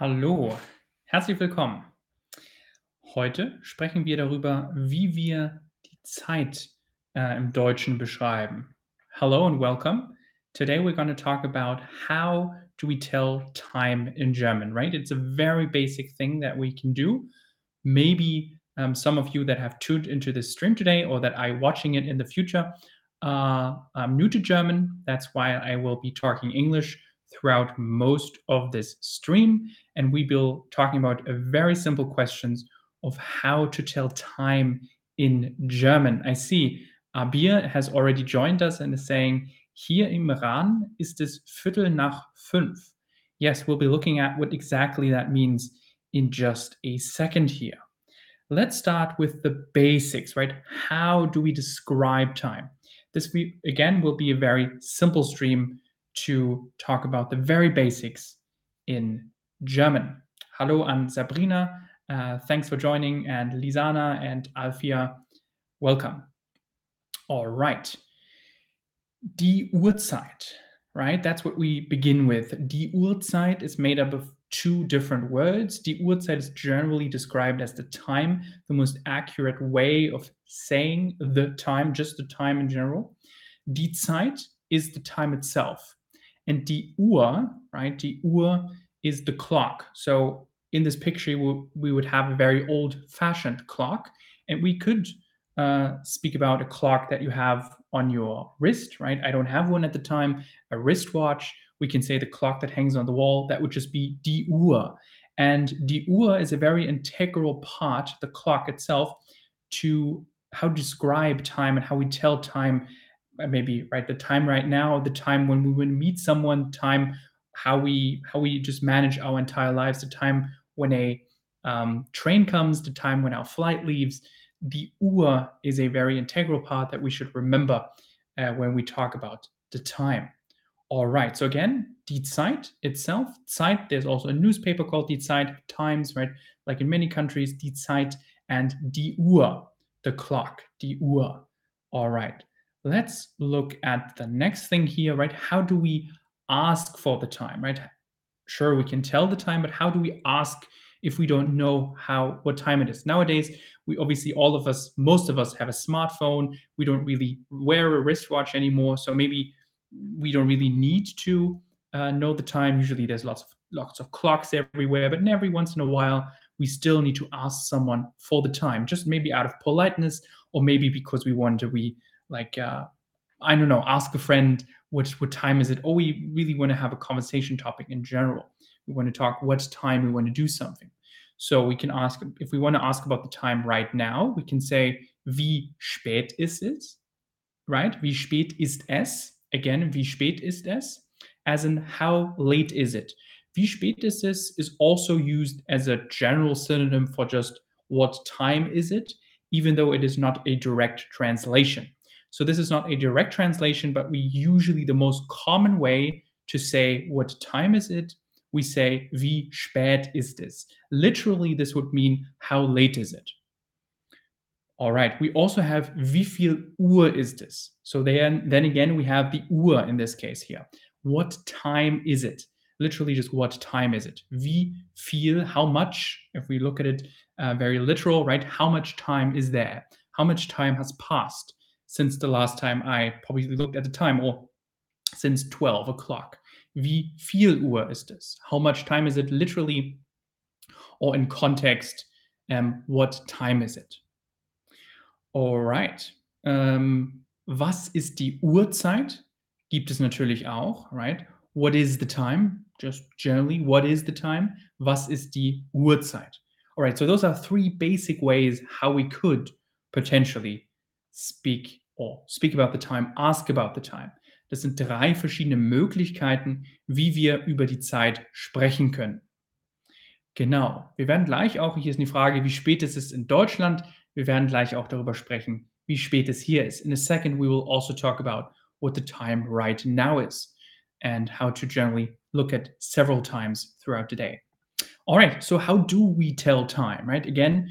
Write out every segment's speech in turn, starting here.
Hallo, herzlich willkommen. Heute sprechen wir darüber, wie wir die Zeit äh, im Deutschen beschreiben. Hello and welcome. Today we're going to talk about how do we tell time in German, right? It's a very basic thing that we can do. Maybe um, some of you that have tuned into this stream today or that are watching it in the future uh, I'm new to German. That's why I will be talking English throughout most of this stream. And we will be talking about very simple questions of how to tell time in German. I see Abir has already joined us and is saying, hier im Iran ist es Viertel nach fünf. Yes, we'll be looking at what exactly that means in just a second here. Let's start with the basics, right? How do we describe time? This, we, again, will be a very simple stream to talk about the very basics in German. Hallo an Sabrina. Uh, thanks for joining. And Lisana and Alfia, welcome. All right. Die Uhrzeit, right? That's what we begin with. Die Uhrzeit is made up of two different words. Die Uhrzeit is generally described as the time, the most accurate way of saying the time, just the time in general. Die Zeit is the time itself. And die Uhr, right? Die Uhr is the clock. So in this picture, we would have a very old fashioned clock. And we could uh, speak about a clock that you have on your wrist, right? I don't have one at the time, a wristwatch we can say the clock that hangs on the wall, that would just be die Uhr. And die Uhr is a very integral part, the clock itself, to how to describe time and how we tell time, maybe right the time right now, the time when we would meet someone, time how we how we just manage our entire lives, the time when a um, train comes, the time when our flight leaves. The Uhr is a very integral part that we should remember uh, when we talk about the time. All right. So again, Die Zeit itself, Zeit, there's also a newspaper called Die Zeit, Times, right? Like in many countries, Die Zeit and Die Uhr, the clock, Die Uhr. All right. Let's look at the next thing here, right? How do we ask for the time, right? Sure, we can tell the time, but how do we ask if we don't know how what time it is? Nowadays, we obviously all of us, most of us have a smartphone. We don't really wear a wristwatch anymore. So maybe we don't really need to uh, know the time. Usually, there's lots of lots of clocks everywhere, but every once in a while, we still need to ask someone for the time, just maybe out of politeness, or maybe because we want to be like uh, I don't know, ask a friend what what time is it, or we really want to have a conversation topic in general. We want to talk what time we want to do something. So we can ask if we want to ask about the time right now, we can say wie spät ist es, right? Wie spät ist es? Again, wie spät ist es? As in, how late is it? Wie spät ist es is also used as a general synonym for just what time is it, even though it is not a direct translation. So this is not a direct translation, but we usually the most common way to say what time is it, we say wie spät ist es. Literally, this would mean how late is it. All right. We also have wie viel Uhr ist es? So then, then again, we have the Uhr in this case here. What time is it? Literally, just what time is it? Wie viel? How much? If we look at it uh, very literal, right? How much time is there? How much time has passed since the last time I probably looked at the time, or since 12 o'clock? Wie viel Uhr ist es? How much time is it? Literally, or in context, um, what time is it? Alright. Ähm, was ist die Uhrzeit? Gibt es natürlich auch, right? What is the time? Just generally, what is the time? Was ist die Uhrzeit? Alright, so those are three basic ways how we could potentially speak or speak about the time, ask about the time. Das sind drei verschiedene Möglichkeiten, wie wir über die Zeit sprechen können. Genau. Wir werden gleich auch, hier ist die Frage, wie spät ist es in Deutschland? Wir werden gleich auch darüber sprechen, wie spät es hier ist. In a second, we will also talk about what the time right now is and how to generally look at several times throughout the day. All right, so how do we tell time, right? Again,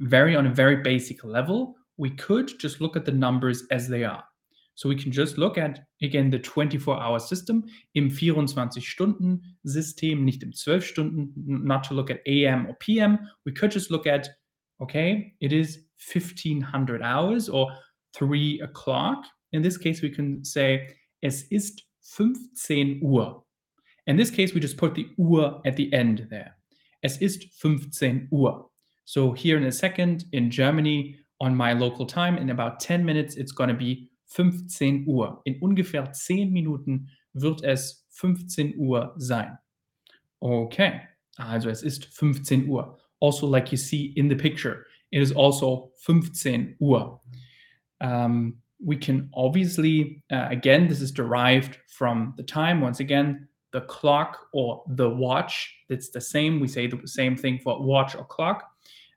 very on a very basic level, we could just look at the numbers as they are. So we can just look at, again, the 24-hour system im 24-Stunden-System, nicht im 12-Stunden, not to look at AM or PM. We could just look at, okay, it is 1500 hours or 3 o'clock. In this case, we can say, es ist 15 Uhr. In this case, we just put the Uhr at the end there. Es ist 15 Uhr. So here in a second, in Germany, on my local time, in about 10 minutes, it's going to be 15 Uhr. In ungefähr 10 Minuten wird es 15 Uhr sein. Okay, also es ist 15 Uhr. Also, like you see in the picture, it is also 15 Uhr. Um, we can obviously, uh, again, this is derived from the time. Once again, the clock or the watch, it's the same. We say the same thing for watch or clock.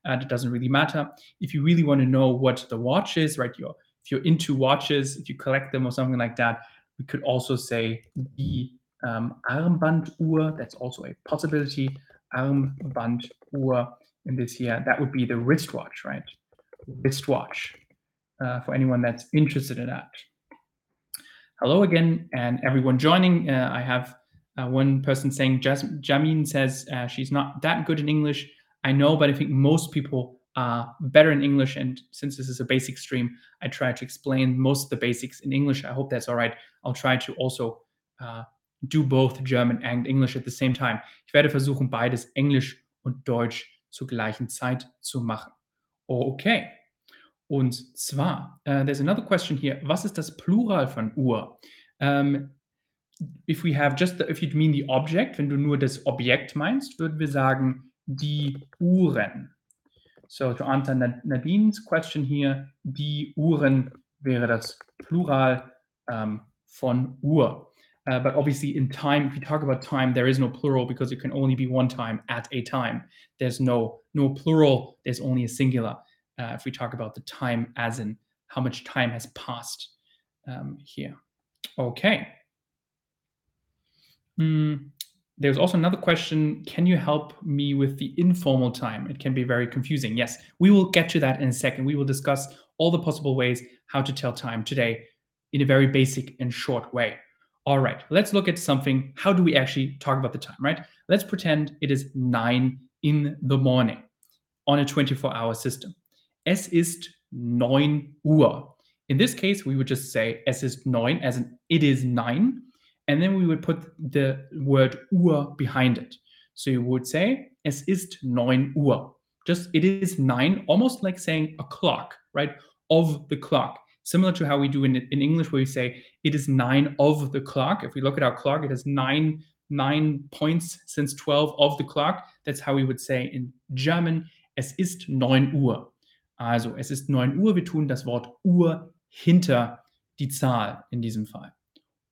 And it doesn't really matter. If you really want to know what the watch is, right, you're, if you're into watches, if you collect them or something like that, we could also say the um, Armbanduhr. That's also a possibility. Armbanduhr in this here. That would be the wristwatch, right? Wristwatch uh, for anyone that's interested in that. Hello again, and everyone joining. Uh, I have uh, one person saying, Jas- Jamin says uh, she's not that good in English. I know, but I think most people are better in English. And since this is a basic stream, I try to explain most of the basics in English. I hope that's all right. I'll try to also uh, do both German and English at the same time. Ich werde versuchen, beides Englisch und Deutsch zur gleichen Zeit zu machen. Okay. Und zwar, uh, there's another question here. Was ist das Plural von Uhr? Um, if we have just, the, if you mean the object, wenn du nur das Objekt meinst, würden wir sagen die Uhren. So to answer Nadine's question here, die Uhren wäre das Plural um, von Uhr. Uh, but obviously, in time, if you talk about time, there is no plural because it can only be one time at a time. There's no no plural. There's only a singular. Uh, if we talk about the time as in how much time has passed um, here. Okay. Mm, there's also another question. Can you help me with the informal time? It can be very confusing. Yes, we will get to that in a second. We will discuss all the possible ways how to tell time today in a very basic and short way. All right, let's look at something. How do we actually talk about the time, right? Let's pretend it is nine in the morning on a 24 hour system. Es ist neun Uhr. In this case, we would just say es ist neun, as in it is nine, and then we would put the word Uhr behind it. So you would say es ist neun Uhr. Just it is nine, almost like saying a clock, right? Of the clock. Similar to how we do in, in English, where we say it is nine of the clock. If we look at our clock, it has nine nine points since 12 of the clock. That's how we would say in German, es ist neun Uhr. Also, es ist neun Uhr. Wir tun das Wort Uhr hinter die Zahl in diesem Fall.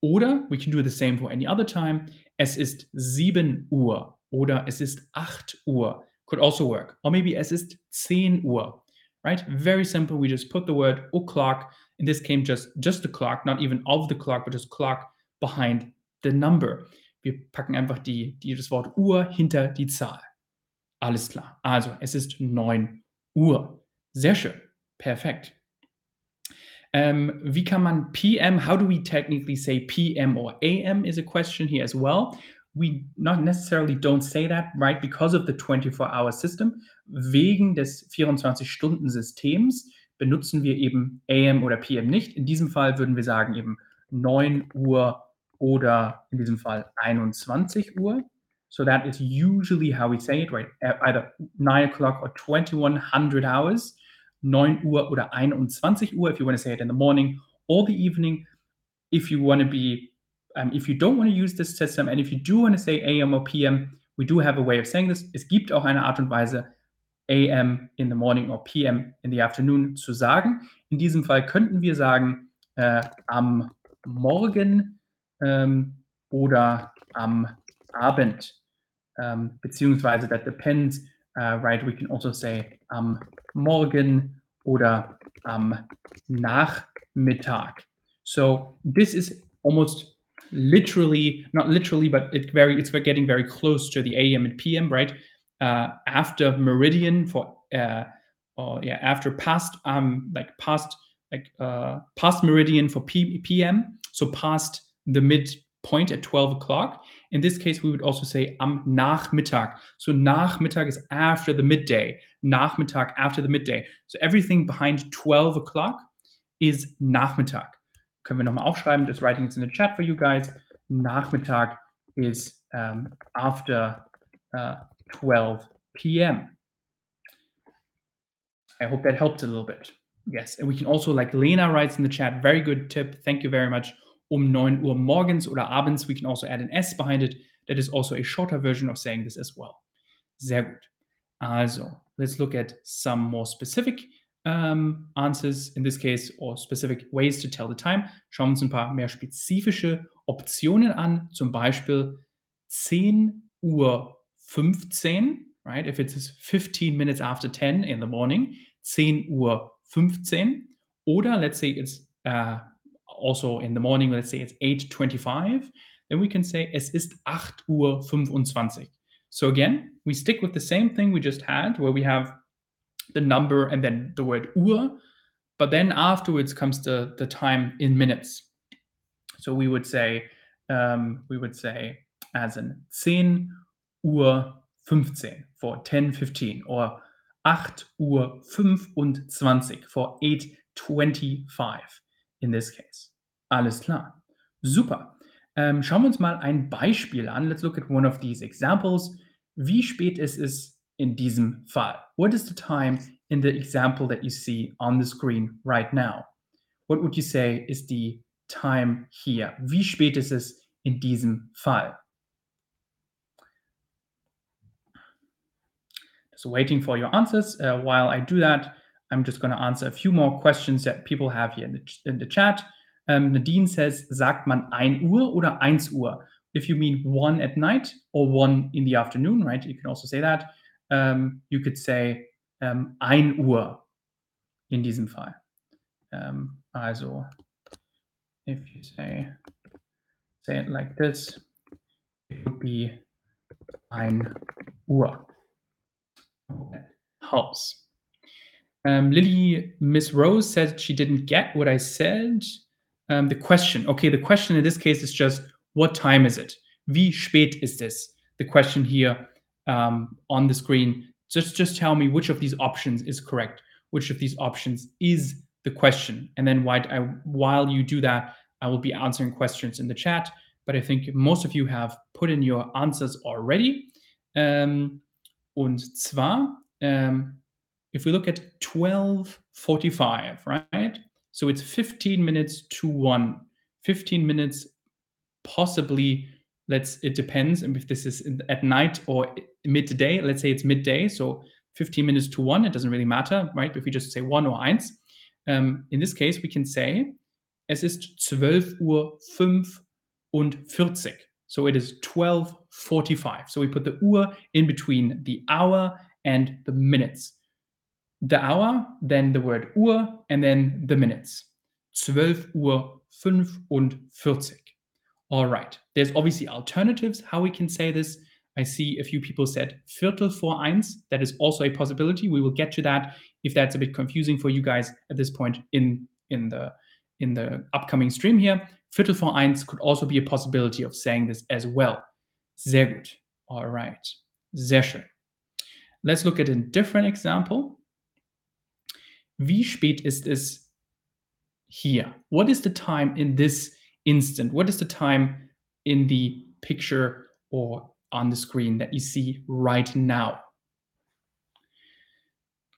Oder we can do the same for any other time. Es ist 7 Uhr oder es ist 8 Uhr. Could also work. Or maybe es ist 10 Uhr. Right? Very simple. We just put the word o'clock. In this case, just, just the clock, not even of the clock, but just clock behind the number. Wir packen einfach die, die, das Wort Uhr hinter die Zahl. Alles klar. Also, es ist 9 Uhr. Sehr schön. Perfekt. Um, wie kann man PM, how do we technically say PM or AM is a question here as well. We not necessarily don't say that, right, because of the 24-hour system. Wegen des 24-Stunden-Systems benutzen wir eben AM oder PM nicht. In diesem Fall würden wir sagen eben 9 Uhr oder in diesem Fall 21 Uhr. So that is usually how we say it, right? Either 9 o'clock or 2100 hours. 9 Uhr oder 21 Uhr, if you want to say it in the morning or the evening. If you want to be, um, if you don't want to use this system and if you do want to say AM or PM, we do have a way of saying this. Es gibt auch eine Art und Weise, AM in the morning or PM in the afternoon zu sagen. In diesem Fall könnten wir sagen, äh, am Morgen ähm, oder am Abend. Um, beziehungsweise that depends, uh, right? We can also say am Morgen oder am Nachmittag. So this is almost literally, not literally, but it very it's getting very close to the AM and PM, right? Uh, after meridian for uh, or yeah, after past um like past like uh, past meridian for P- PM, so past the midpoint at 12 o'clock. In this case, we would also say am Nachmittag. So Nachmittag is after the midday. Nachmittag after the midday. So everything behind 12 o'clock is Nachmittag. Können wir nochmal aufschreiben, just writing it in the chat for you guys. Nachmittag is um, after uh, 12 p.m. I hope that helped a little bit. Yes, and we can also, like Lena writes in the chat, very good tip. Thank you very much. Um 9 Uhr morgens oder abends, we can also add an S behind it. That is also a shorter version of saying this as well. Sehr gut. Also, let's look at some more specific um, answers in this case or specific ways to tell the time. Schauen wir uns ein paar mehr spezifische Optionen an, zum Beispiel 10 Uhr 15, right? If it's 15 minutes after 10 in the morning, 10 Uhr 15. Oder let's say it's uh, also in the morning, let's say it's 8.25, then we can say es ist 8 Uhr 25. So again, we stick with the same thing we just had, where we have the number and then the word Uhr, but then afterwards comes the, the time in minutes. So we would say, um, we would say as in 10 Uhr 15 for 10.15 or 8 Uhr 25 for 8.25 in this case. Alles klar. Super. Ähm, schauen wir uns mal ein Beispiel an. Let's look at one of these examples. Wie spät ist es in diesem Fall? What is the time in the example that you see on the screen right now? What would you say is the time here? Wie spät ist es in diesem Fall? So waiting for your answers. Uh, while I do that, I'm just going to answer a few more questions that people have here in the, in the chat. Um, Nadine says, sagt man 1 Uhr oder 1 Uhr? If you mean 1 at night or 1 in the afternoon, right? You can also say that. Um, you could say um, 1 Uhr in diesem Fall. Um, also, if you say, say it like this, it would be 1 Uhr. Helps. Um, Lily, Miss Rose said she didn't get what I said. Um, the question, okay, the question in this case is just what time is it? Wie spät ist es? The question here um, on the screen. Just just tell me which of these options is correct. Which of these options is the question? And then while, I, while you do that, I will be answering questions in the chat. But I think most of you have put in your answers already. Um, und zwar, um, if we look at 1245, right? So it's 15 minutes to one. 15 minutes, possibly, let's, it depends and if this is at night or midday. Let's say it's midday. So 15 minutes to one, it doesn't really matter, right? If we just say one or eins. Um, in this case, we can say, es ist 12 Uhr 45. So it is 1245. So we put the Uhr in between the hour and the minutes. The hour, then the word Uhr, and then the minutes. 12 Uhr 45. All right. There's obviously alternatives how we can say this. I see a few people said Viertel vor eins. That is also a possibility. We will get to that if that's a bit confusing for you guys at this point in in the in the upcoming stream here. Viertel vor eins could also be a possibility of saying this as well. Sehr gut. All right. Sehr schön. Let's look at a different example. Wie spät ist es here? What is the time in this instant? What is the time in the picture or on the screen that you see right now?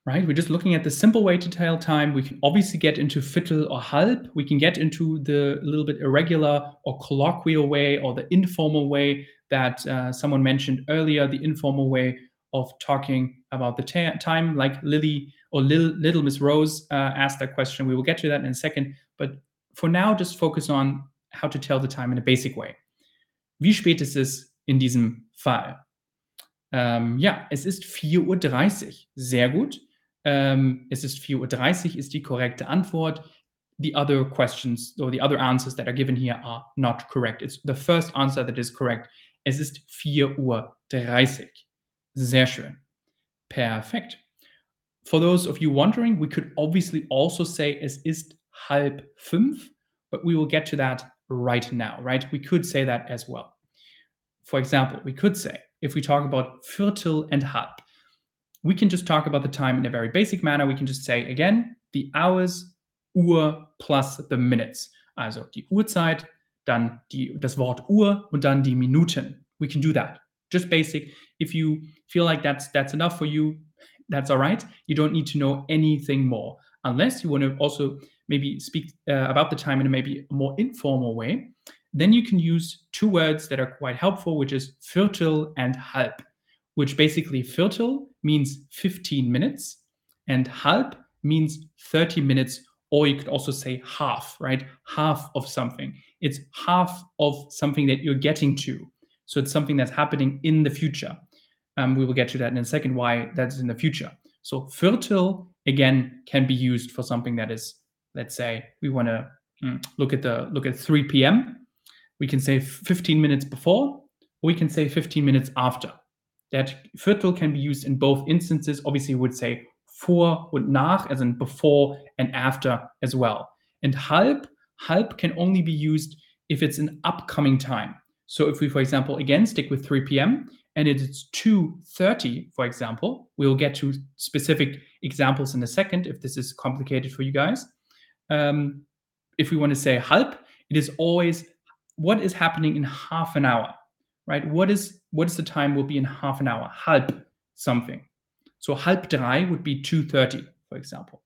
Right? We're just looking at the simple way to tell time. We can obviously get into Viertel or halb. We can get into the little bit irregular or colloquial way or the informal way that uh, someone mentioned earlier, the informal way of talking about the time, like Lily or Lil, Little Miss Rose uh, asked that question. We will get to that in a second. But for now, just focus on how to tell the time in a basic way. Wie spät ist es in diesem Fall? Ähm, ja, es ist 4.30 Uhr. Sehr gut. Ähm, es ist 4.30 Uhr ist die korrekte Antwort. The other questions or the other answers that are given here are not correct. It's the first answer that is correct. Es ist 4.30 Uhr. Sehr schön. Perfekt. For those of you wondering, we could obviously also say es ist halb fünf, but we will get to that right now, right? We could say that as well. For example, we could say, if we talk about Viertel and halb, we can just talk about the time in a very basic manner. We can just say, again, the hours, Uhr plus the minutes. Also die Uhrzeit, dann die, das Wort Uhr und dann die Minuten. We can do that. Just basic. If you feel like that's that's enough for you, that's all right. You don't need to know anything more unless you want to also maybe speak uh, about the time in a maybe a more informal way. Then you can use two words that are quite helpful, which is Viertel and halb, which basically Viertel means 15 minutes and halb means 30 minutes, or you could also say half, right? Half of something. It's half of something that you're getting to. So it's something that's happening in the future. Um, we will get to that in a second, why that's in the future. So Viertel, again, can be used for something that is, let's say, we want to mm, look at the look at 3 p.m. We can say 15 minutes before, or we can say 15 minutes after. That Viertel can be used in both instances. Obviously, we would say vor und nach, as in before and after as well. And halb, halb can only be used if it's an upcoming time. So if we, for example, again stick with 3 p.m. and it's 2:30, for example, we'll get to specific examples in a second if this is complicated for you guys. Um, if we want to say halb, it is always what is happening in half an hour, right? What is what is the time will be in half an hour? Halb something. So halb drei would be 2.30, for example.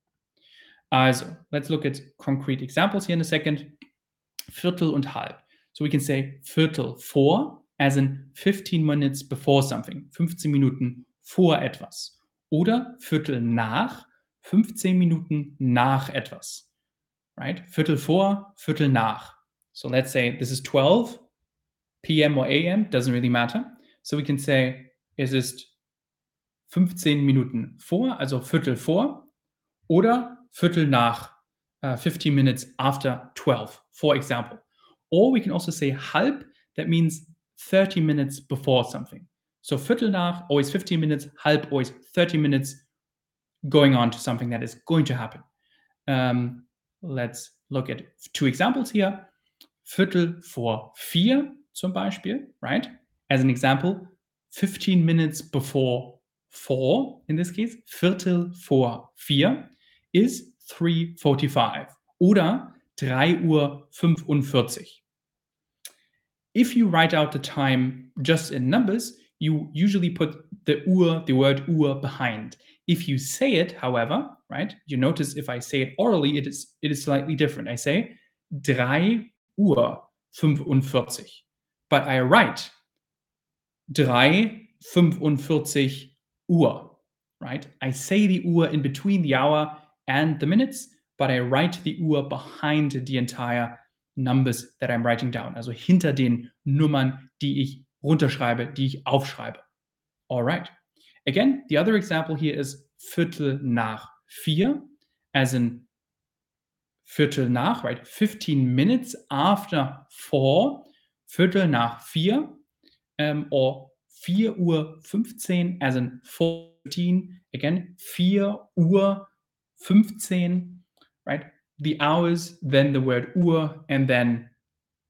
Also, let's look at concrete examples here in a second. Viertel und halb. So we can say Viertel vor, as in 15 minutes before something, 15 Minuten vor etwas. Oder Viertel nach, 15 Minuten nach etwas. Right? Viertel vor, Viertel nach. So let's say this is 12 p.m. or a.m., doesn't really matter. So we can say es ist 15 Minuten vor, also Viertel vor, oder Viertel nach, uh, 15 minutes after 12, for example. Or we can also say halb, that means 30 minutes before something. So Viertel nach, always 15 minutes, halb, always 30 minutes, going on to something that is going to happen. Um, let's look at two examples here. Viertel vor vier, zum Beispiel, right? As an example, 15 minutes before four, in this case, Viertel vor vier, is 3.45 oder 3 Uhr 45. If you write out the time just in numbers, you usually put the Uhr, the word Uhr behind. If you say it, however, right, you notice if I say it orally, it is, it is slightly different. I say drei Uhr 45. But I write 3 45 Uhr, right? I say the Uhr in between the hour and the minutes, but I write the Uhr behind the entire numbers that I'm writing down. Also hinter den Nummern, die ich runterschreibe, die ich aufschreibe. All right. Again, the other example here is Viertel nach vier, as in Viertel nach, right? 15 minutes after four, Viertel nach vier, um, or 4 Uhr 15, as in 14, again, 4 Uhr 15, right? The hours, then the word Uhr, and then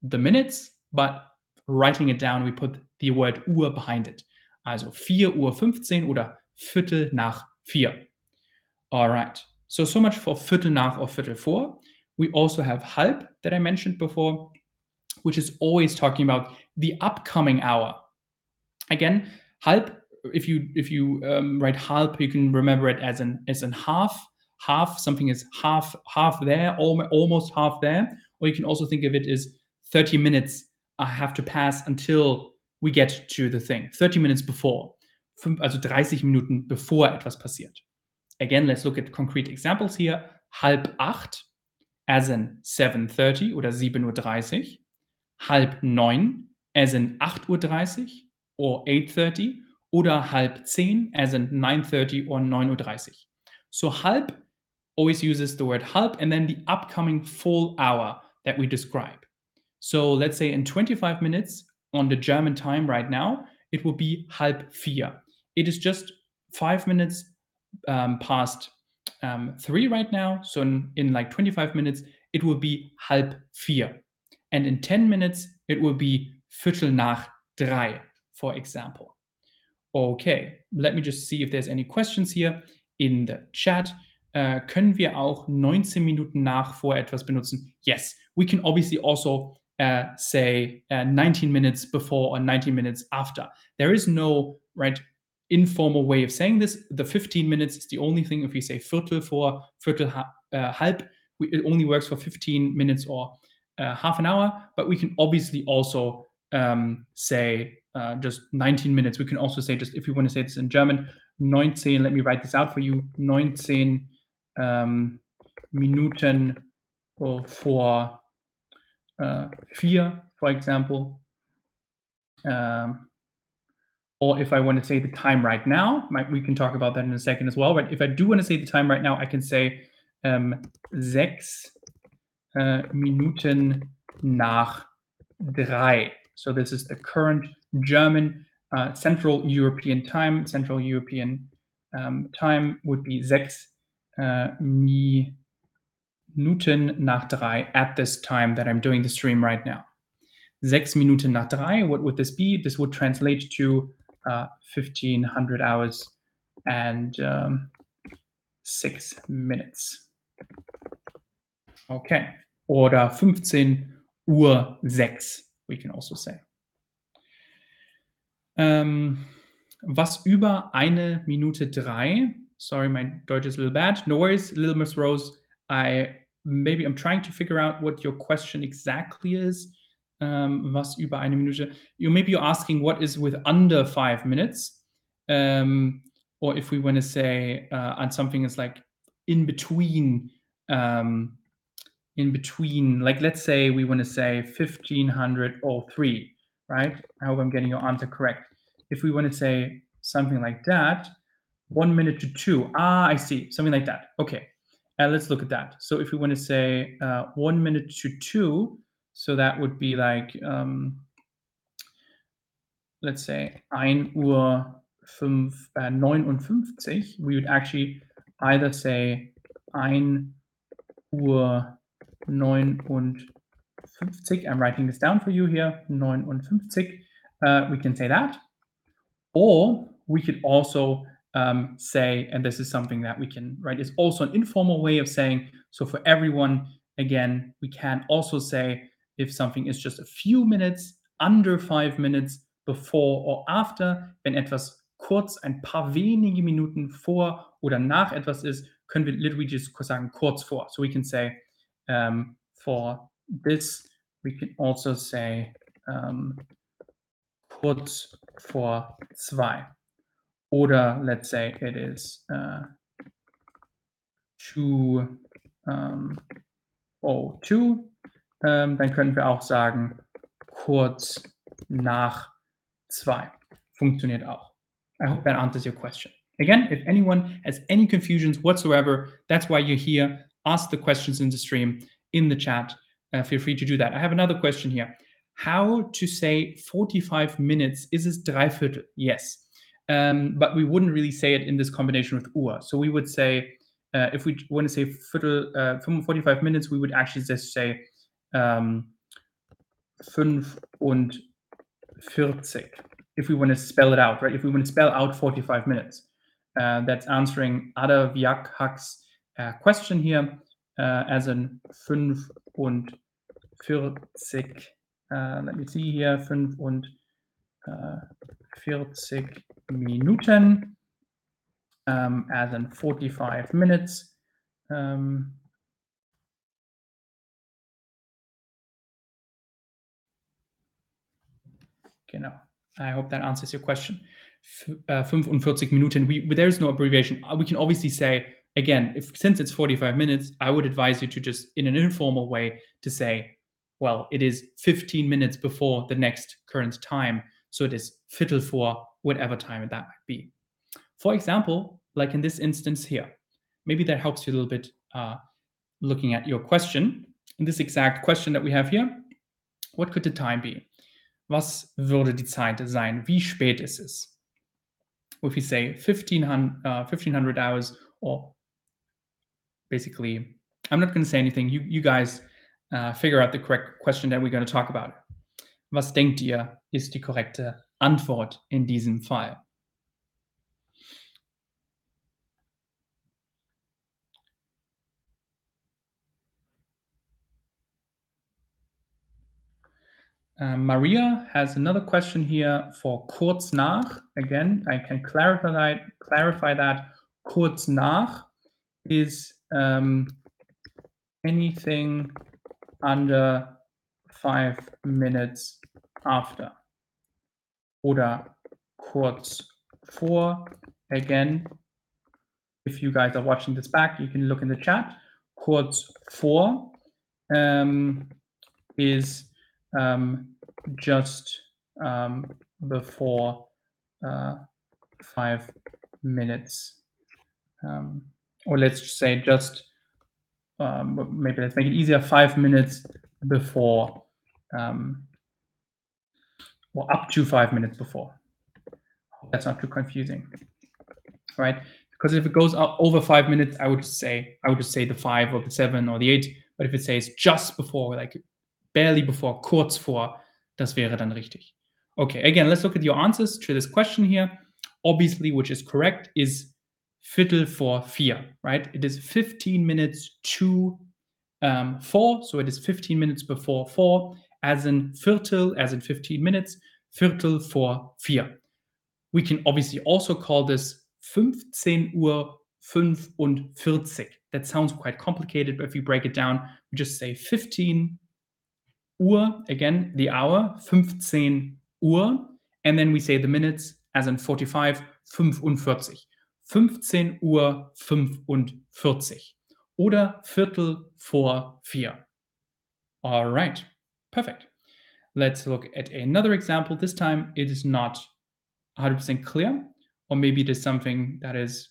the minutes, but writing it down, we put the word Uhr behind it. Also 4 Uhr 15 oder Viertel nach 4. All right. So, so much for Viertel nach or Viertel vor. We also have halb that I mentioned before, which is always talking about the upcoming hour. Again, halb. If you if you um, write halb, you can remember it as an as an half. Half something is half half there, almost half there. Or you can also think of it as 30 minutes I have to pass until we get to the thing. 30 minutes before. Also 30 Minuten bevor etwas passiert. Again, let's look at concrete examples here. Halb acht, as in 7.30 oder 7.30 Uhr. Halb neun, as in 8.30 Uhr or 8.30 oder halb 10 as in 9.30 or 9.30 Uhr. So halb always uses the word halb and then the upcoming full hour that we describe. So let's say in 25 minutes on the German time right now, it will be halb vier. It is just five minutes um, past um, three right now. So in, in like 25 minutes, it will be halb vier. And in 10 minutes, it will be viertel nach drei, for example. Okay, let me just see if there's any questions here in the chat. Uh, können wir auch 19 Minuten nach vor etwas benutzen? Yes, we can obviously also uh, say uh, 19 minutes before or 19 minutes after. There is no right informal way of saying this. The 15 minutes is the only thing. If we say Viertel vor, Viertel uh, halb, we, it only works for 15 minutes or uh, half an hour. But we can obviously also um, say uh, just 19 minutes. We can also say just if you want to say this in German, 19. Let me write this out for you. 19 um, Minuten vor uh, vier, for example. Um, or if I want to say the time right now, my, we can talk about that in a second as well. But if I do want to say the time right now, I can say um, sechs uh, Minuten nach drei. So this is the current German uh, Central European time. Central European um, time would be sechs uh, Minuten nach drei at this time that I'm doing the stream right now. Sechs Minuten nach drei, what would this be? This would translate to uh, 1500 hours and um, six minutes. Okay. Oder 15 Uhr 6, we can also say. Ähm, was über eine Minute drei, sorry, my Deutsch is a little bad. No worries, Little Miss Rose. I maybe I'm trying to figure out what your question exactly is um, was über eine Minute. You maybe you're asking what is with under five minutes, um, or if we want to say uh, on something is like in between, um, in between. Like let's say we want to say 1503, right? I hope I'm getting your answer correct. If we want to say something like that, one minute to two. Ah, I see. Something like that. Okay. Uh, let's look at that. So if we want to say uh, one minute to two, so that would be like, um, let's say 1 Uhr 5, uh, 59. We would actually either say 1 Uhr 59. I'm writing this down for you here, 59. Uh, we can say that. Or we could also um, say, and this is something that we can write, is also an informal way of saying, so for everyone, again, we can also say if something is just a few minutes, under five minutes before or after, wenn etwas kurz ein paar wenige Minuten vor oder nach etwas ist, können wir literally just sagen kurz vor. So we can say um, for this, we can also say um, kurz vor zwei. Oder let's say it is uh, two um, oh two ähm, dann wir auch sagen, kurz nach zwei. Funktioniert auch. I hope that answers your question. Again, if anyone has any confusions whatsoever, that's why you're here. Ask the questions in the stream, in the chat. Uh, feel free to do that. I have another question here. How to say 45 minutes? Is this Dreiviertel? Yes. Um, but we wouldn't really say it in this combination with Uhr. So we would say, uh, if we want to say Viertel, uh, 45 minutes, we would actually just say um, 45. If we want to spell it out, right? If we want to spell out 45 minutes, uh, that's answering Ada Viakhak's uh, question here uh, as in 45. Uh, let me see here, 45 uh, Minuten um, as in 45 minutes. Um, Genau. I hope that answers your question. uh, 45 Minuten. We, there's no abbreviation. Uh, we can obviously say again, if since it's 45 minutes, I would advise you to just in an informal way to say, well, it is 15 minutes before the next current time. So it is viertel vor whatever time that might be. For example, like in this instance here, maybe that helps you a little bit uh, looking at your question. In this exact question that we have here, what could the time be? was würde die Zeit sein? Wie spät ist es? If we say 1500, uh, 1500 hours or basically, I'm not going to say anything. You, you guys uh, figure out the correct question that we're going to talk about. Was denkt ihr, ist die korrekte Antwort in diesem Fall? Um, Maria has another question here for kurz nach. Again, I can clarify that. Clarify that kurz nach is um, anything under five minutes after. Oder kurz vor. Again, if you guys are watching this back, you can look in the chat. Kurz vor um, is um, just um, before uh, five minutes. Um, or let's say just, um, maybe let's make it easier, five minutes before, um, or up to five minutes before. That's not too confusing, right? Because if it goes over five minutes, I would just say, I would just say the five or the seven or the eight. But if it says just before, like barely before, kurz vor, das wäre dann richtig. Okay, again, let's look at your answers to this question here. Obviously, which is correct, is viertel vor vier, right? It is 15 minutes to um, four, so it is 15 minutes before four, as in viertel, as in 15 minutes, viertel vor vier. We can obviously also call this 15 Uhr 45. That sounds quite complicated, but if we break it down, we just say 15 Uhr, again, the hour, 15 Uhr, and then we say the minutes as in 45, 45. 15 Uhr 45. Oder Viertel vor vier. All right, perfect. Let's look at another example. This time it is not 100% clear, or maybe it is something that is,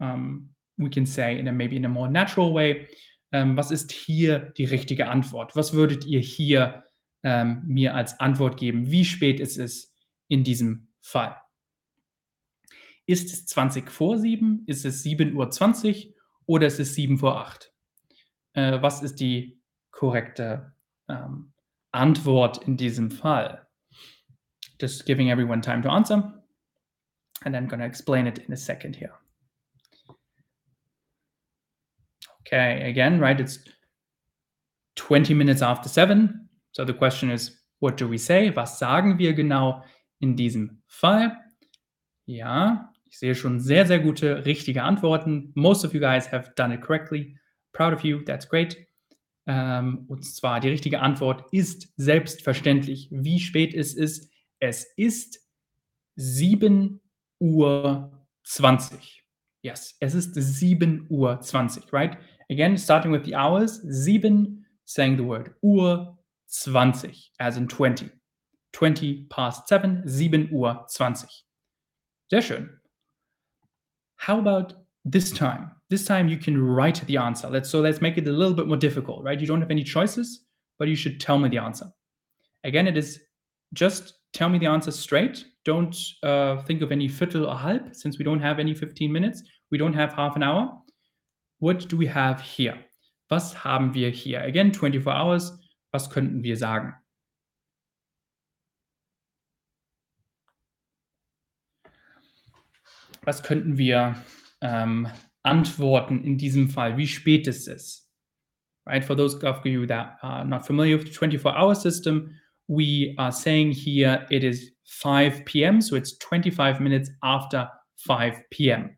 um, we can say in a, maybe in a more natural way. ähm, was ist hier die richtige Antwort? Was würdet ihr hier ähm, mir als Antwort geben? Wie spät ist es in diesem Fall? Ist es 20 vor 7? Ist es 7.20 Uhr oder ist es 7 vor 8? Äh, was ist die korrekte ähm, Antwort in diesem Fall? Just giving everyone time to answer. And I'm going to explain it in a second here. Okay, again, right? It's 20 minutes after seven. So the question is, what do we say? Was sagen wir genau in diesem Fall? Ja, ich sehe schon sehr, sehr gute, richtige Antworten. Most of you guys have done it correctly. Proud of you, that's great. Ähm, und zwar die richtige Antwort ist selbstverständlich, wie spät es ist. Es ist 7 Uhr 20. Yes, es ist 7 Uhr 20, right? Again, starting with the hours, sieben, saying the word Uhr, 20, as in 20. 20 past 7, 7 Uhr 20. Sehr schön. How about this time? This time you can write the answer. Let's so let's make it a little bit more difficult, right? You don't have any choices, but you should tell me the answer. Again, it is just tell me the answer straight. Don't uh, think of any viertel or halb, since we don't have any 15 minutes. We don't have half an hour. What do we have here? Was haben wir hier? Again, 24 hours. Was könnten wir sagen? Was könnten wir ähm, antworten in diesem Fall? Wie spät ist es? Right, for those of you that are not familiar with the 24-hour system, we are saying here it is 5 p.m., so it's 25 minutes after 5 p.m.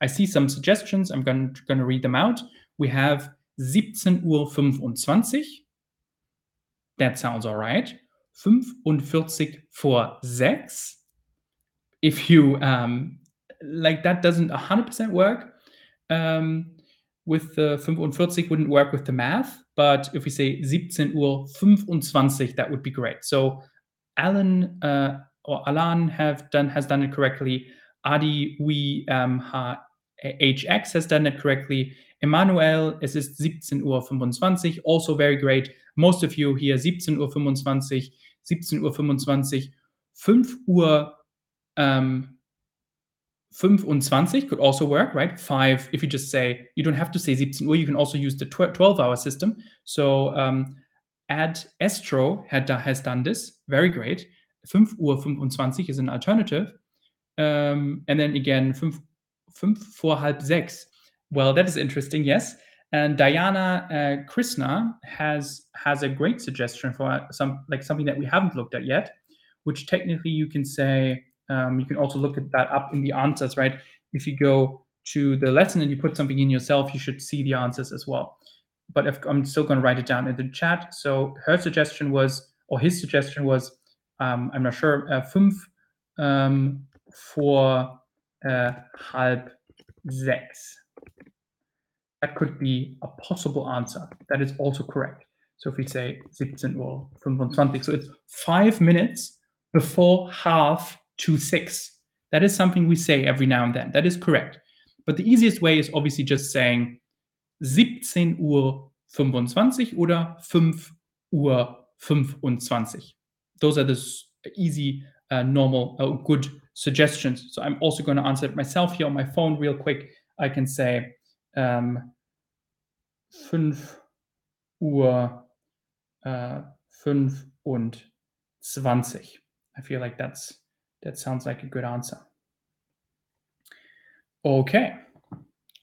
I see some suggestions. I'm going to read them out. We have 17 Uhr 25. That sounds all right. 45 vor 6. If you, um, like that doesn't 100% work. Um, with the 45 wouldn't work with the math, but if we say 17 Uhr 25, that would be great. So Alan uh, or Alan have done has done it correctly. Adi, we um, ha, HX has done it correctly. Emmanuel, es ist 17.25 Uhr, also very great. Most of you here 17.25 Uhr, 17.25 Uhr, 5 Uhr, ähm, 25 could also work, right? Five, if you just say, you don't have to say 17 Uhr, you can also use the 12 hour system. So um, add Estro had, has done this, very great. 5 Uhr 25 is an alternative. Um, and then again, 5, 5 vor halb sechs. Well, that is interesting, yes. And Diana uh, Krishna has has a great suggestion for some like something that we haven't looked at yet, which technically you can say um, you can also look at that up in the answers, right? If you go to the lesson and you put something in yourself, you should see the answers as well. But if, I'm still going to write it down in the chat. So her suggestion was, or his suggestion was, um, I'm not sure, uh, fünf um, vor uh, halb sechs. That could be a possible answer. That is also correct. So if we say 17 Uhr 25, so it's five minutes before half to six. That is something we say every now and then. That is correct. But the easiest way is obviously just saying 17 Uhr 25 oder 5 Uhr 25. Those are the easy, uh, normal, uh, good suggestions. So I'm also going to answer it myself here on my phone real quick. I can say um, 5 Uhr uh, 25. I feel like that's that sounds like a good answer. Okay,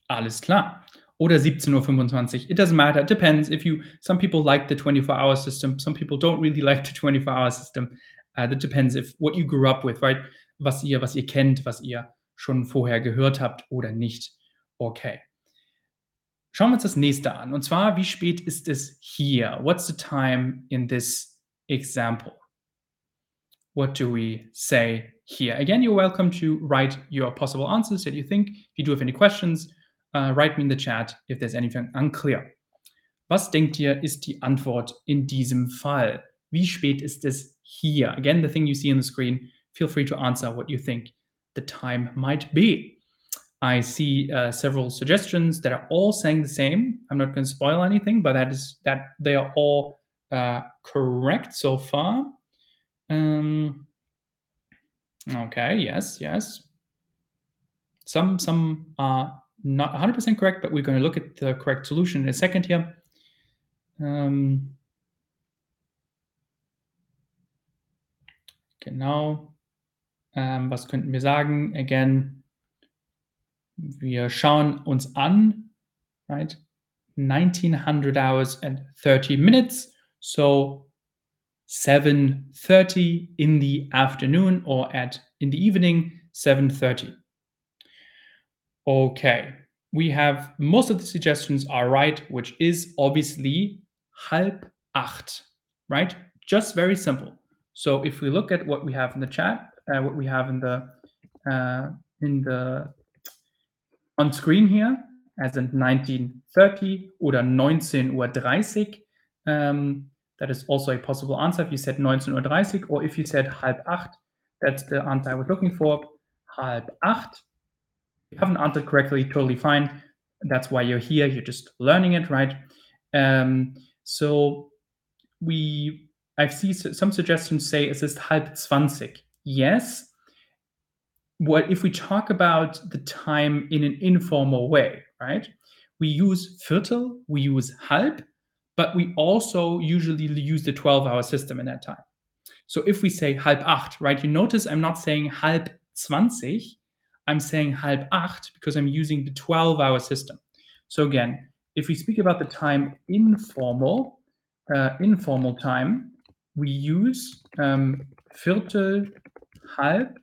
alles klar. Oder 17.25 Uhr. It doesn't matter. It depends. If you, some people like the 24-hour system. Some people don't really like the 24-hour system. Uh, that depends if what you grew up with, right? Was ihr, was ihr kennt, was ihr schon vorher gehört habt oder nicht. Okay. Schauen wir uns das nächste an. Und zwar, wie spät ist es hier? What's the time in this example? What do we say here. Again, you're welcome to write your possible answers that you think. If you do have any questions, uh, write me in the chat if there's anything unclear. Was denkt ihr, ist die Antwort in diesem Fall? Wie spät ist es hier? Again, the thing you see on the screen, feel free to answer what you think the time might be. I see uh, several suggestions that are all saying the same. I'm not going to spoil anything, but that is that they are all uh, correct so far. Um, Okay, yes, yes. Some some are not 100% correct, but we're going to look at the correct solution in a second here. Um, genau. Ähm, was könnten wir sagen? Again, wir schauen uns an, right? 1900 hours and 30 minutes. So 7.30 in the afternoon or at in the evening 7.30 okay we have most of the suggestions are right which is obviously halb acht right? Just very simple. So if we look at what we have in the chat uh, what we have in the uh, in the on screen here as in 1930 oder 19.30 Uhr um, that is also a possible answer if you said 19.30 Uhr or if you said halb acht. That's the answer I was looking for. Halb acht. You haven't answered correctly, totally fine. That's why you're here. You're just learning it, right? Um, so we, I've seen some suggestions say is this halb zwanzig. Yes. What if we talk about the time in an informal way, right? We use Viertel, we use halb, but we also usually use the 12 hour system in that time. So if we say halb acht, right, you notice I'm not saying halb zwanzig, I'm saying halb acht because I'm using the 12 hour system. So again, if we speak about the time informal, uh, informal time, we use um, Viertel, halb,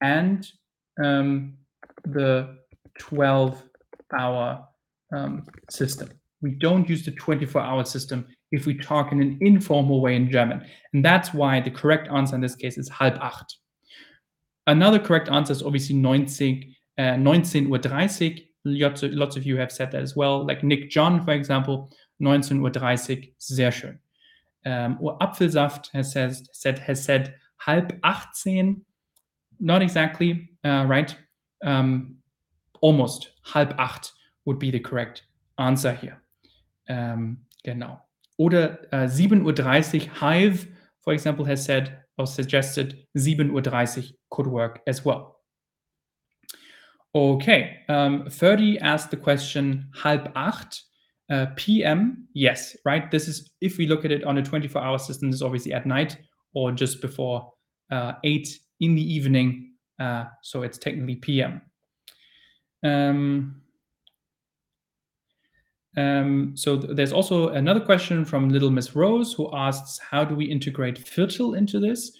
and um, the 12 hour um, system. We don't use the 24 hour system if we talk in an informal way in German. And that's why the correct answer in this case is halb acht. Another correct answer is obviously 19, uh, 19 Uhr 30. Lots of, lots of you have said that as well. Like Nick John, for example, 19 Uhr 30, sehr schön. Um, or Apfelsaft has, says, said, has said halb 18. Not exactly, uh, right? Um, almost halb acht would be the correct answer here. Um, genau. Oder uh, 7.30 Uhr, Hive, for example, has said or suggested 7.30 Uhr could work as well. Okay, um, 30 asked the question halb acht. Uh, PM, yes, right? This is, if we look at it on a 24 hour system, this is obviously at night or just before uh, 8 in the evening. Uh, so it's technically PM. Um, um, so th there's also another question from Little Miss Rose who asks, how do we integrate Viertel into this?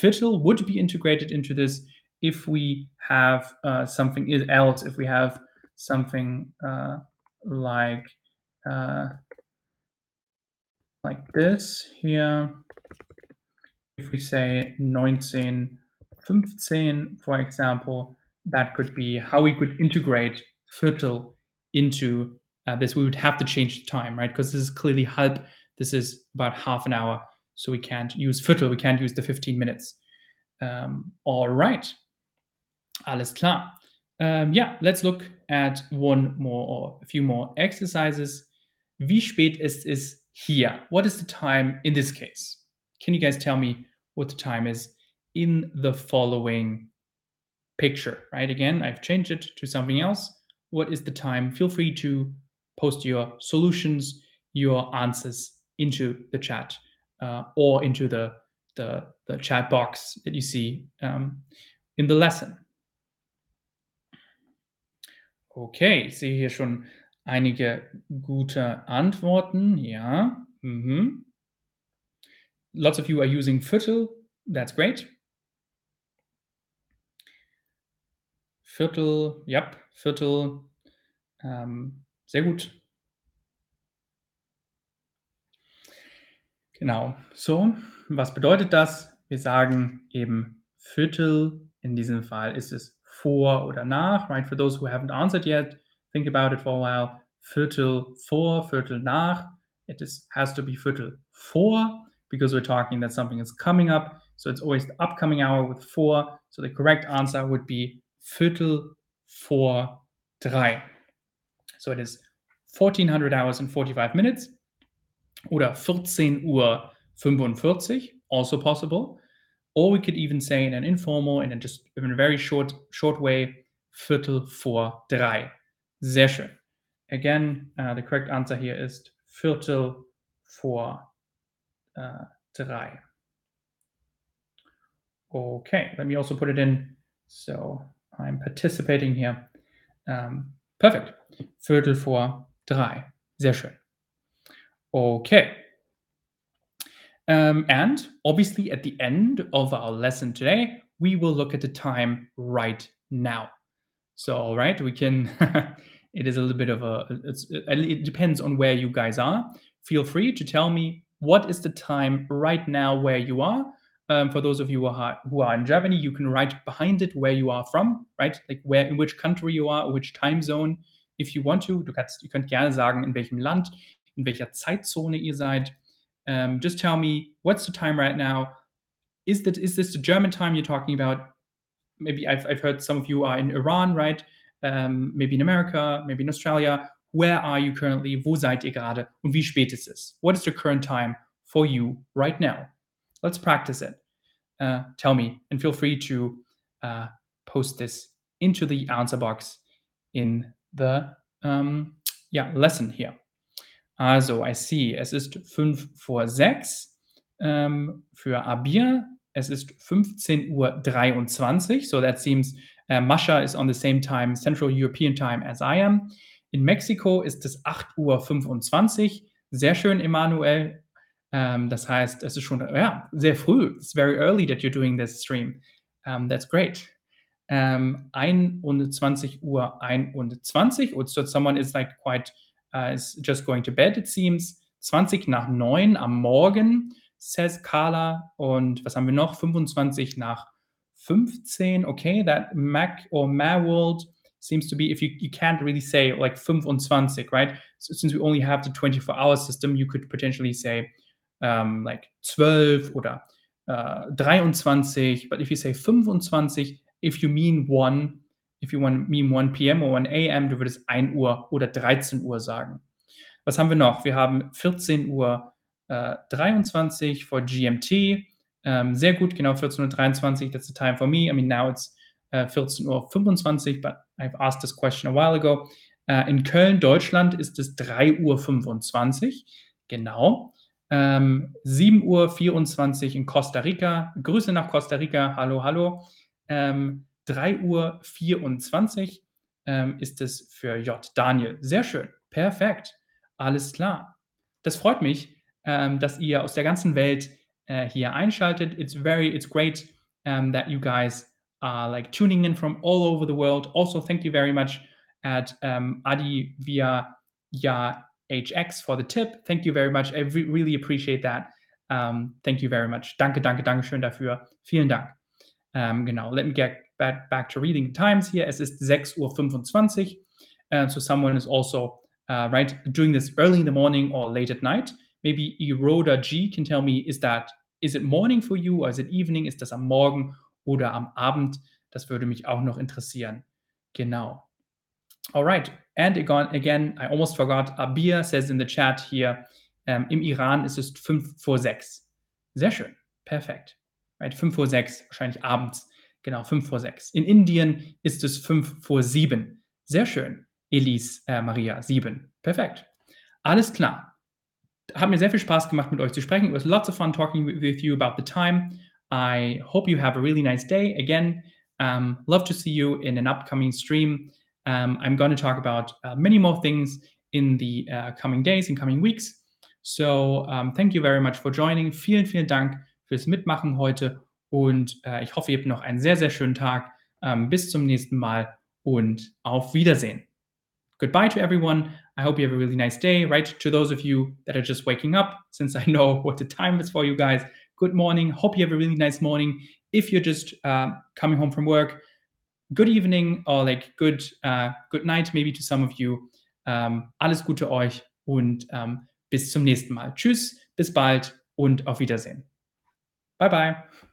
Viertel would be integrated into this if we have uh, something else, if we have something uh, like uh, like this here. If we say 19, 15, for example, that could be how we could integrate Viertel into uh, this. We would have to change the time, right? Because this is clearly halb. This is about half an hour. So we can't use Viertel. We can't use the 15 minutes. Um, all right. Alles klar. Um, yeah, let's look at one more or a few more exercises. Wie spät ist es hier? What is the time in this case? Can you guys tell me what the time is in the following picture, right? Again, I've changed it to something else. What is the time? Feel free to post your solutions, your answers into the chat uh, or into the, the, the, chat box that you see um, in the lesson. Okay, ich sehe hier schon einige gute Antworten. Ja. Mhm. Lots of you are using Viertel. That's great. Viertel, yep, Viertel. Ähm, sehr gut. Genau. So, was bedeutet das? Wir sagen eben Viertel. In diesem Fall ist es vor oder nach, right? For those who haven't answered yet, think about it for a while. Viertel vor, Viertel nach. It is, has to be Viertel vor because we're talking that something is coming up. So it's always the upcoming hour with vor. So the correct answer would be Viertel vor drei. So it is 1400 hours and 45 minutes oder 14 Uhr 45, also possible. Or we could even say in an informal, in a just in a very short, short way, Viertel vor drei. Sehr schön. Again, uh, the correct answer here is Viertel vor uh, drei. Okay, let me also put it in. So I'm participating here. Um, perfect. Viertel vor drei. Sehr schön. Okay. Um, and obviously, at the end of our lesson today, we will look at the time right now. So, all right, we can. it is a little bit of a. it depends on where you guys are. Feel free to tell me what is the time right now where you are. Um, for those of you who are, who are in Germany, you can write behind it where you are from, right? Like where in which country you are, which time zone, if you want to. Du kannst, ihr könnt gerne sagen, in welchem Land, in welcher Zeitzone ihr seid. Um, just tell me what's the time right now. Is that is this the German time you're talking about? Maybe I've, I've heard some of you are in Iran, right? Um, maybe in America, maybe in Australia. Where are you currently? Wo seid ihr gerade? Und wie spät ist es? What is the current time for you right now? Let's practice it. Uh, tell me, and feel free to uh, post this into the answer box in the um, yeah, lesson here. Also, I see, es ist 5 vor 6 ähm, für Abir. Es ist 15.23 Uhr. So that seems uh, Mascha is on the same time, Central European Time as I am. In Mexiko ist es 8.25 Uhr. Sehr schön, Emanuel. Um, das heißt, es ist schon ja, sehr früh. It's very early that you're doing this stream. Um, that's great. Um, 21 Uhr 21. Or so someone is like quite uh, is just going to bed, it seems. 20 nach 9 am Morgen, says Carla. Und was haben wir noch? 25 nach 15. Okay, that Mac or World seems to be, if you, you can't really say like 25, right? So since we only have the 24 hour system, you could potentially say um, like 12 oder uh, 23. But if you say 25, if you mean 1, if you want mean 1 p.m. or 1 a.m., du würdest 1 Uhr oder 13 Uhr sagen. Was haben wir noch? Wir haben 14 Uhr äh, 23 for GMT. Ähm, sehr gut, genau 14.23 Uhr. That's the time for me. I mean, now it's äh, 14.25 Uhr, but I've asked this question a while ago. Äh, in Köln, Deutschland ist es 3.25 Uhr. Genau. Ähm, 7.24 Uhr in Costa Rica. Grüße nach Costa Rica. Hallo, hallo. Ähm, 3.24 Uhr ähm, ist es für J. Daniel. Sehr schön. Perfekt. Alles klar. Das freut mich, ähm, dass ihr aus der ganzen Welt äh, hier einschaltet. It's very, it's great um, that you guys are like tuning in from all over the world. Also, thank you very much at um, Adi via ja HX for the tip. Thank you very much. I re really appreciate that. Um, thank you very much. Danke, danke, danke schön dafür. Vielen Dank. Um, genau. Let me get back, back to reading times here. Es ist 6.25 Uhr. Uh, so someone is also, uh, right, doing this early in the morning or late at night. Maybe Eroda G can tell me, is that, is it morning for you or is it evening? Ist das am Morgen oder am Abend? Das würde mich auch noch interessieren. Genau. All right. And again, I almost forgot, Abir says in the chat here, um, im Iran ist es 5 vor 6. Sehr schön. Perfekt. Right, 5 vor 6, wahrscheinlich abends. Genau, 5 vor 6. In Indien ist es 5 vor 7. Sehr schön. Elise, äh, Maria, 7. Perfekt. Alles klar. Hat mir sehr viel Spaß gemacht, mit euch zu sprechen. It was lots of fun talking with you about the time. I hope you have a really nice day. Again, um, love to see you in an upcoming stream. Um, I'm going to talk about uh, many more things in the uh, coming days, in coming weeks. So, um, thank you very much for joining. Vielen, vielen Dank fürs Mitmachen heute und äh, ich hoffe, ihr habt noch einen sehr, sehr schönen Tag. Ähm, bis zum nächsten Mal und auf Wiedersehen. Goodbye to everyone. I hope you have a really nice day. Right to those of you that are just waking up, since I know what the time is for you guys. Good morning. Hope you have a really nice morning. If you're just uh, coming home from work, good evening or like good uh, good night maybe to some of you. Um, alles Gute euch und um, bis zum nächsten Mal. Tschüss, bis bald und auf Wiedersehen. Bye bye.